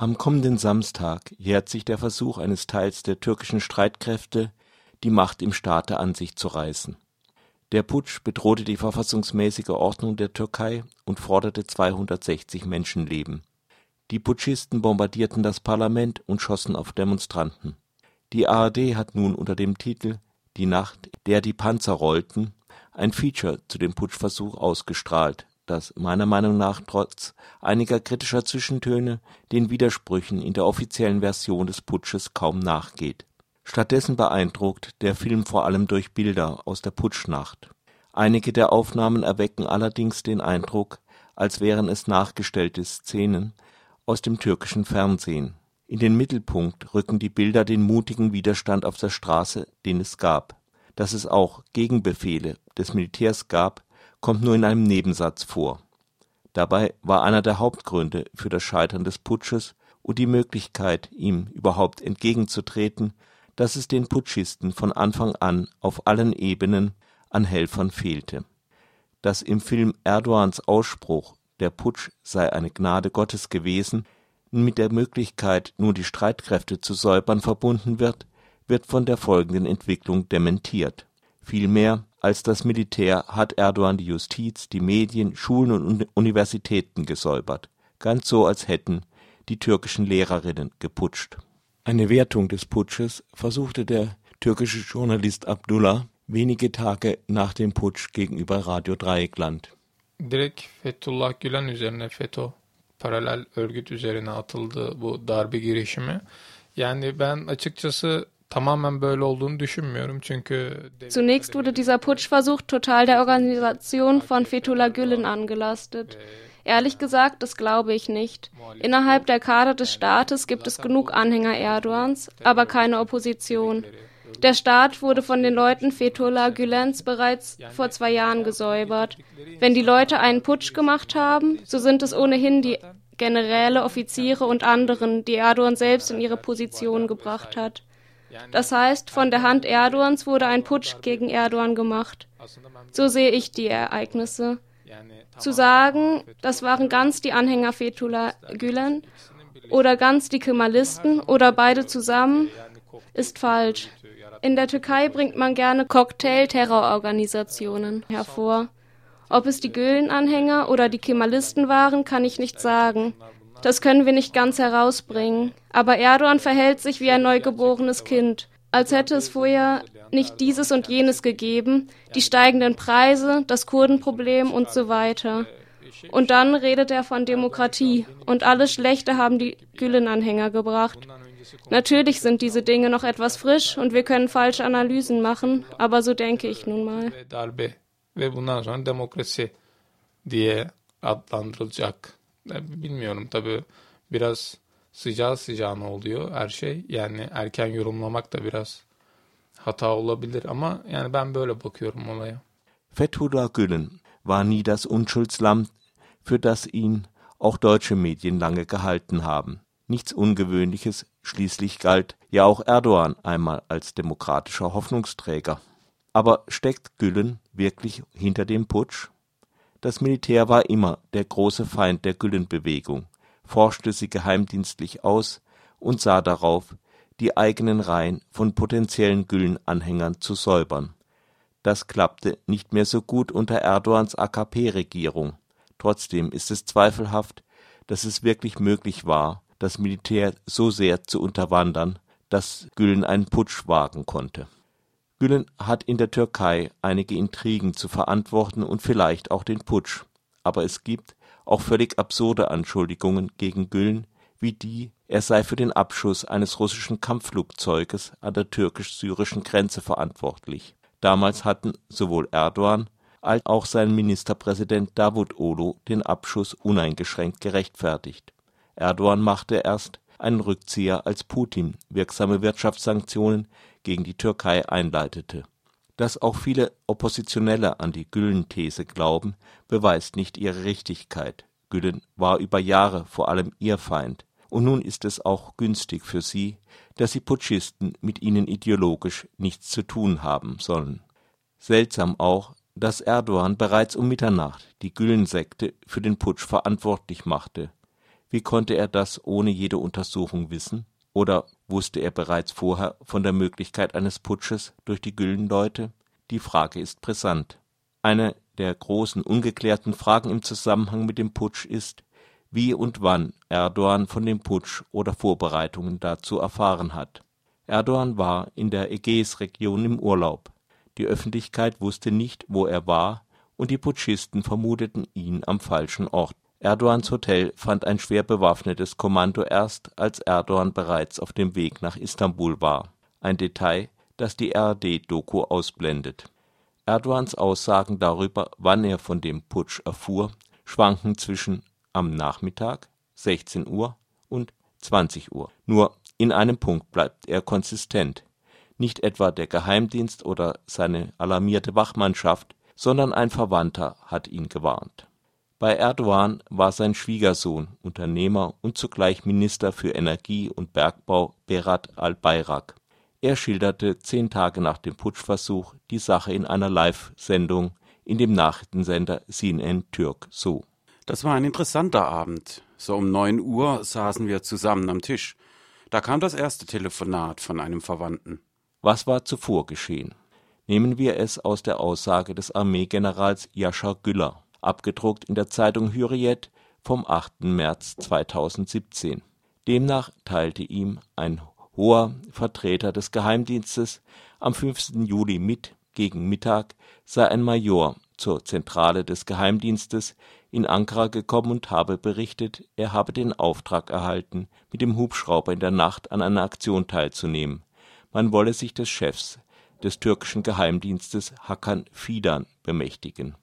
Am kommenden Samstag jährt sich der Versuch eines Teils der türkischen Streitkräfte, die Macht im Staate an sich zu reißen. Der Putsch bedrohte die verfassungsmäßige Ordnung der Türkei und forderte 260 Menschenleben. Die Putschisten bombardierten das Parlament und schossen auf Demonstranten. Die ARD hat nun unter dem Titel Die Nacht, der die Panzer rollten ein Feature zu dem Putschversuch ausgestrahlt das meiner Meinung nach trotz einiger kritischer Zwischentöne den Widersprüchen in der offiziellen Version des Putsches kaum nachgeht. Stattdessen beeindruckt der Film vor allem durch Bilder aus der Putschnacht. Einige der Aufnahmen erwecken allerdings den Eindruck, als wären es nachgestellte Szenen aus dem türkischen Fernsehen. In den Mittelpunkt rücken die Bilder den mutigen Widerstand auf der Straße, den es gab. Dass es auch Gegenbefehle des Militärs gab kommt nur in einem Nebensatz vor. Dabei war einer der Hauptgründe für das Scheitern des Putsches und die Möglichkeit, ihm überhaupt entgegenzutreten, dass es den Putschisten von Anfang an auf allen Ebenen an Helfern fehlte. Dass im Film Erdogans Ausspruch, der Putsch sei eine Gnade Gottes gewesen, mit der Möglichkeit, nur die Streitkräfte zu säubern verbunden wird, wird von der folgenden Entwicklung dementiert. Vielmehr als das Militär hat Erdogan die Justiz, die Medien, Schulen und Universitäten gesäubert, ganz so als hätten die türkischen Lehrerinnen geputscht. Eine Wertung des Putsches versuchte der türkische Journalist Abdullah wenige Tage nach dem Putsch gegenüber Radio Dreieckland. Direkt Fethullah Gülen üzerine FETÖ paralel örgüt üzerine atıldı bu darbe girişimi. Yani ben açıkçası tamamen böyle olduğunu düşünmüyorum çünkü Zunächst wurde dieser Putschversuch total der Organisation von Fethullah Gülen angelastet. Ehrlich gesagt, das glaube ich nicht. Innerhalb der Kader des Staates gibt es genug Anhänger Erdogans, aber keine Opposition. Der Staat wurde von den Leuten Fethullah Gülens bereits vor zwei Jahren gesäubert. Wenn die Leute einen Putsch gemacht haben, so sind es ohnehin die Generäle, Offiziere und anderen, die Erdogan selbst in ihre Position gebracht hat. Das heißt, von der Hand Erdogans wurde ein Putsch gegen Erdogan gemacht. So sehe ich die Ereignisse. Zu sagen, das waren ganz die Anhänger Fethullah Gülen oder ganz die Kemalisten oder beide zusammen, ist falsch. In der Türkei bringt man gerne Cocktail-Terrororganisationen hervor. Ob es die Gülen-Anhänger oder die Kemalisten waren, kann ich nicht sagen. Das können wir nicht ganz herausbringen. Aber Erdogan verhält sich wie ein neugeborenes Kind, als hätte es vorher nicht dieses und jenes gegeben, die steigenden Preise, das Kurdenproblem und so weiter. Und dann redet er von Demokratie und alles Schlechte haben die Gülen-Anhänger gebracht. Natürlich sind diese Dinge noch etwas frisch und wir können falsche Analysen machen, aber so denke ich nun mal. Ve bundan sonra demokrasi diye adlandırılacak. Bilmiyorum tabii biraz sıcağı sıcağına oluyor her şey. Yani erken yorumlamak da biraz hata olabilir ama yani ben böyle bakıyorum olaya. Fethullah Gülen war nie das Unschuldslamm, für das ihn auch deutsche Medien lange gehalten haben. Nichts Ungewöhnliches, schließlich galt ja auch Erdogan einmal als demokratischer Hoffnungsträger. Aber steckt Gülen wirklich hinter dem Putsch? Das Militär war immer der große Feind der Gülen-Bewegung, forschte sie geheimdienstlich aus und sah darauf, die eigenen Reihen von potenziellen Gülen-Anhängern zu säubern. Das klappte nicht mehr so gut unter Erdogans AKP-Regierung. Trotzdem ist es zweifelhaft, dass es wirklich möglich war, das Militär so sehr zu unterwandern, dass Gülen einen Putsch wagen konnte Gülen hat in der Türkei einige Intrigen zu verantworten und vielleicht auch den Putsch, aber es gibt auch völlig absurde Anschuldigungen gegen Gülen, wie die, er sei für den Abschuss eines russischen Kampfflugzeuges an der türkisch-syrischen Grenze verantwortlich. Damals hatten sowohl Erdogan als auch sein Ministerpräsident Davutoglu den Abschuss uneingeschränkt gerechtfertigt. Erdogan machte erst einen Rückzieher, als Putin wirksame Wirtschaftssanktionen gegen die Türkei einleitete. Dass auch viele Oppositionelle an die Gülen-These glauben, beweist nicht ihre Richtigkeit. Gülen war über Jahre vor allem ihr Feind, und nun ist es auch günstig für sie, dass die Putschisten mit ihnen ideologisch nichts zu tun haben sollen. Seltsam auch, dass Erdogan bereits um Mitternacht die Gülen-Sekte für den Putsch verantwortlich machte. Wie konnte er das ohne jede Untersuchung wissen? Oder wusste er bereits vorher von der Möglichkeit eines Putsches durch die Güllenleute? Die Frage ist brisant. Eine der großen ungeklärten Fragen im Zusammenhang mit dem Putsch ist, wie und wann Erdogan von dem Putsch oder Vorbereitungen dazu erfahren hat. Erdogan war in der Ägäisregion im Urlaub. Die Öffentlichkeit wusste nicht, wo er war, und die Putschisten vermuteten ihn am falschen Ort. Erdogans Hotel fand ein schwer bewaffnetes Kommando erst, als Erdogan bereits auf dem Weg nach Istanbul war. Ein Detail, das die ARD-Doku ausblendet. Erdogans Aussagen darüber, wann er von dem Putsch erfuhr, schwanken zwischen am Nachmittag (16 Uhr) und 20 Uhr. Nur in einem Punkt bleibt er konsistent: Nicht etwa der Geheimdienst oder seine alarmierte Wachmannschaft, sondern ein Verwandter hat ihn gewarnt bei Erdogan war sein Schwiegersohn, Unternehmer und zugleich Minister für Energie und Bergbau Berat Albayrak. Er schilderte zehn Tage nach dem Putschversuch die Sache in einer Live-Sendung in dem Nachrichtensender CNN Türk so. Das war ein interessanter Abend. So um neun Uhr saßen wir zusammen am Tisch. Da kam das erste Telefonat von einem Verwandten. Was war zuvor geschehen? Nehmen wir es aus der Aussage des Armeegenerals Yashar Güller abgedruckt in der Zeitung Hürriyet vom 8. März 2017. Demnach teilte ihm ein hoher Vertreter des Geheimdienstes am 5. Juli mit, gegen Mittag sei ein Major zur Zentrale des Geheimdienstes in Ankara gekommen und habe berichtet, er habe den Auftrag erhalten, mit dem Hubschrauber in der Nacht an einer Aktion teilzunehmen. Man wolle sich des Chefs des türkischen Geheimdienstes Hakan Fidan bemächtigen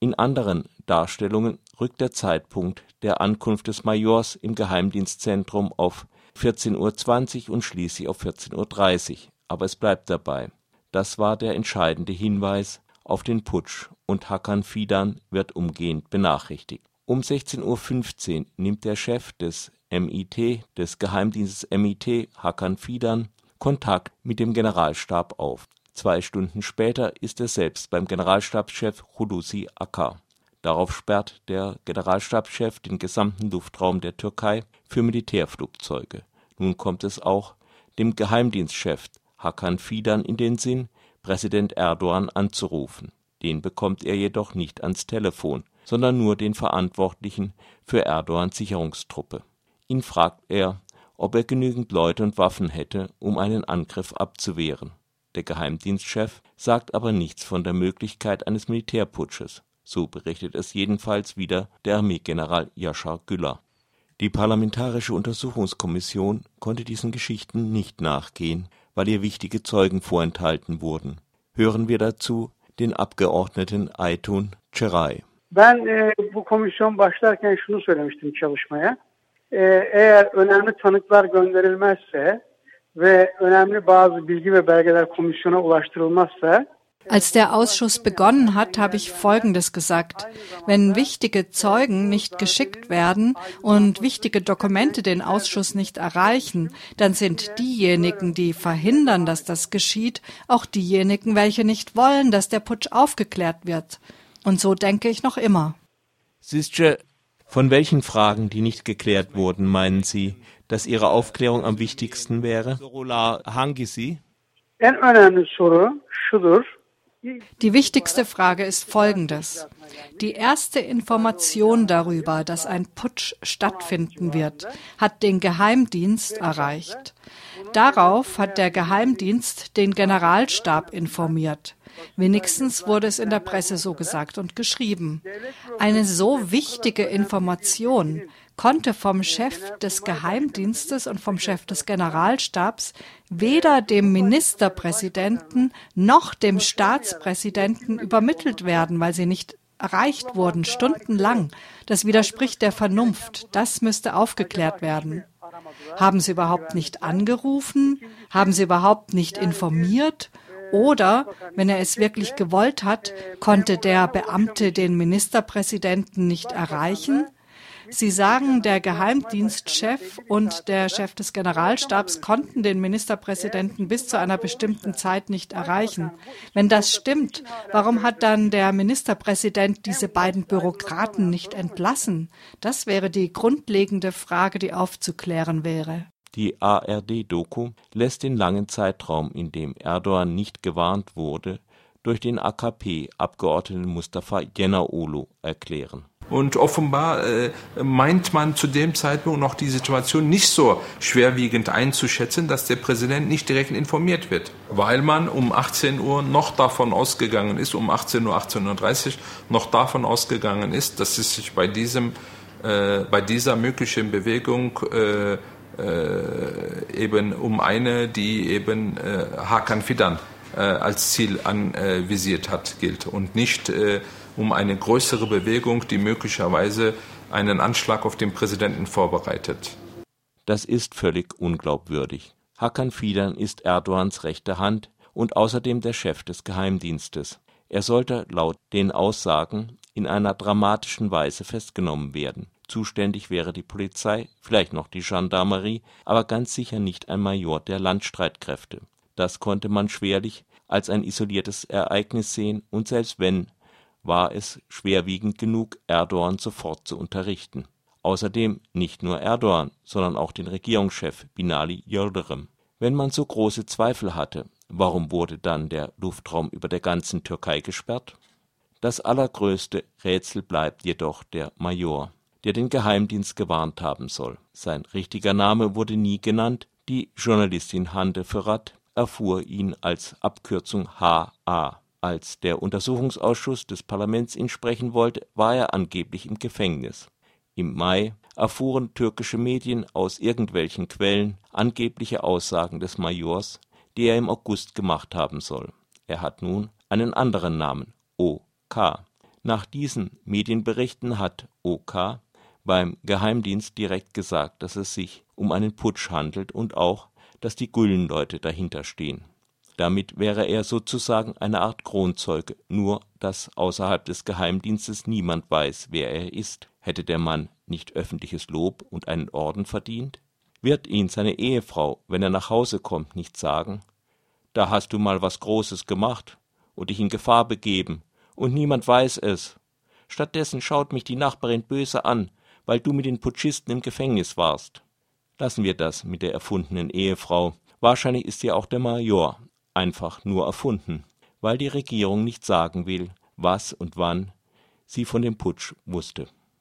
in anderen Darstellungen rückt der Zeitpunkt der Ankunft des Majors im Geheimdienstzentrum auf 14:20 Uhr und schließlich auf 14:30 Uhr, aber es bleibt dabei: Das war der entscheidende Hinweis auf den Putsch und Hakan Fidan wird umgehend benachrichtigt. Um 16:15 Uhr nimmt der Chef des MIT, des Geheimdienstes MIT, Hakan Fidan, Kontakt mit dem Generalstab auf Zwei Stunden später ist er selbst beim Generalstabschef Hulusi Akar. Darauf sperrt der Generalstabschef den gesamten Luftraum der Türkei für Militärflugzeuge. Nun kommt es auch dem Geheimdienstchef Hakan Fidan in den Sinn, Präsident Erdogan anzurufen. Den bekommt er jedoch nicht ans Telefon, sondern nur den Verantwortlichen für Erdogans Sicherungstruppe. Ihn fragt er, ob er genügend Leute und Waffen hätte, um einen Angriff abzuwehren der Geheimdienstchef sagt aber nichts von der Möglichkeit eines Militärputsches, so berichtet es jedenfalls wieder der Armeegeneral Yashar Güller. Die Parlamentarische Untersuchungskommission konnte diesen Geschichten nicht nachgehen, weil ihr wichtige Zeugen vorenthalten wurden. Hören wir dazu den Abgeordneten Aytun Ceray. Ben e, bu komisyon başlarken şunu söylemiştim çalışmaya. E, eğer önemli ve önemli bazı bilgi ve belgeler komisyona ulaştırılmazsa als der Ausschuss begonnen hat, habe ich Folgendes gesagt. Wenn wichtige Zeugen nicht geschickt werden und wichtige Dokumente den Ausschuss nicht erreichen, dann sind diejenigen, die verhindern, dass das geschieht, auch diejenigen, welche nicht wollen, dass der Putsch aufgeklärt wird. Und so denke ich noch immer. Sister, von welchen Fragen, die nicht geklärt wurden, meinen Sie, dass Ihre Aufklärung am wichtigsten wäre? Die wichtigste Frage ist folgendes. Die erste Information darüber, dass ein Putsch stattfinden wird, hat den Geheimdienst erreicht. Darauf hat der Geheimdienst den Generalstab informiert. Wenigstens wurde es in der Presse so gesagt und geschrieben. Eine so wichtige Information konnte vom Chef des Geheimdienstes und vom Chef des Generalstabs weder dem Ministerpräsidenten noch dem Staatspräsidenten übermittelt werden, weil sie nicht erreicht wurden, stundenlang. Das widerspricht der Vernunft. Das müsste aufgeklärt werden. Haben Sie überhaupt nicht angerufen? Haben Sie überhaupt nicht informiert? Oder, wenn er es wirklich gewollt hat, konnte der Beamte den Ministerpräsidenten nicht erreichen? Sie sagen, der Geheimdienstchef und der Chef des Generalstabs konnten den Ministerpräsidenten bis zu einer bestimmten Zeit nicht erreichen. Wenn das stimmt, warum hat dann der Ministerpräsident diese beiden Bürokraten nicht entlassen? Das wäre die grundlegende Frage, die aufzuklären wäre. Die ARD-Doku lässt den langen Zeitraum, in dem Erdogan nicht gewarnt wurde, durch den AKP-Abgeordneten Mustafa Yenaolu erklären. Und offenbar äh, meint man zu dem Zeitpunkt noch die Situation nicht so schwerwiegend einzuschätzen, dass der Präsident nicht direkt informiert wird, weil man um 18 Uhr noch davon ausgegangen ist, um 18 Uhr, 18.30 Uhr noch davon ausgegangen ist, dass es sich bei diesem, äh, bei dieser möglichen Bewegung äh, äh, eben um eine, die eben äh, Hakan Fidan äh, als Ziel anvisiert hat, gilt und nicht um eine größere Bewegung, die möglicherweise einen Anschlag auf den Präsidenten vorbereitet. Das ist völlig unglaubwürdig. Hakan Fidan ist Erdogans rechte Hand und außerdem der Chef des Geheimdienstes. Er sollte laut den Aussagen in einer dramatischen Weise festgenommen werden. Zuständig wäre die Polizei, vielleicht noch die Gendarmerie, aber ganz sicher nicht ein Major der Landstreitkräfte. Das konnte man schwerlich als ein isoliertes Ereignis sehen, und selbst wenn, war es schwerwiegend genug, Erdogan sofort zu unterrichten. Außerdem nicht nur Erdogan, sondern auch den Regierungschef Binali Yildirim. Wenn man so große Zweifel hatte, warum wurde dann der Luftraum über der ganzen Türkei gesperrt? Das allergrößte Rätsel bleibt jedoch der Major der den Geheimdienst gewarnt haben soll. Sein richtiger Name wurde nie genannt, die Journalistin Hande Ferrat erfuhr ihn als Abkürzung HA. Als der Untersuchungsausschuss des Parlaments ihn sprechen wollte, war er angeblich im Gefängnis. Im Mai erfuhren türkische Medien aus irgendwelchen Quellen angebliche Aussagen des Majors, die er im August gemacht haben soll. Er hat nun einen anderen Namen, OK. Nach diesen Medienberichten hat OK beim Geheimdienst direkt gesagt, dass es sich um einen Putsch handelt und auch, dass die Gülen-Leute dahinter stehen. Damit wäre er sozusagen eine Art Kronzeuge, nur dass außerhalb des Geheimdienstes niemand weiß, wer er ist. Hätte der Mann nicht öffentliches Lob und einen Orden verdient? Wird ihn seine Ehefrau, wenn er nach Hause kommt, nicht sagen, da hast du mal was Großes gemacht und dich in Gefahr begeben, und niemand weiß es. Stattdessen schaut mich die Nachbarin böse an, weil du mit den Putschisten im Gefängnis warst. Lassen wir das mit der erfundenen Ehefrau. Wahrscheinlich ist ja auch der Major einfach nur erfunden, weil die Regierung nicht sagen will, was und wann sie von dem Putsch wusste.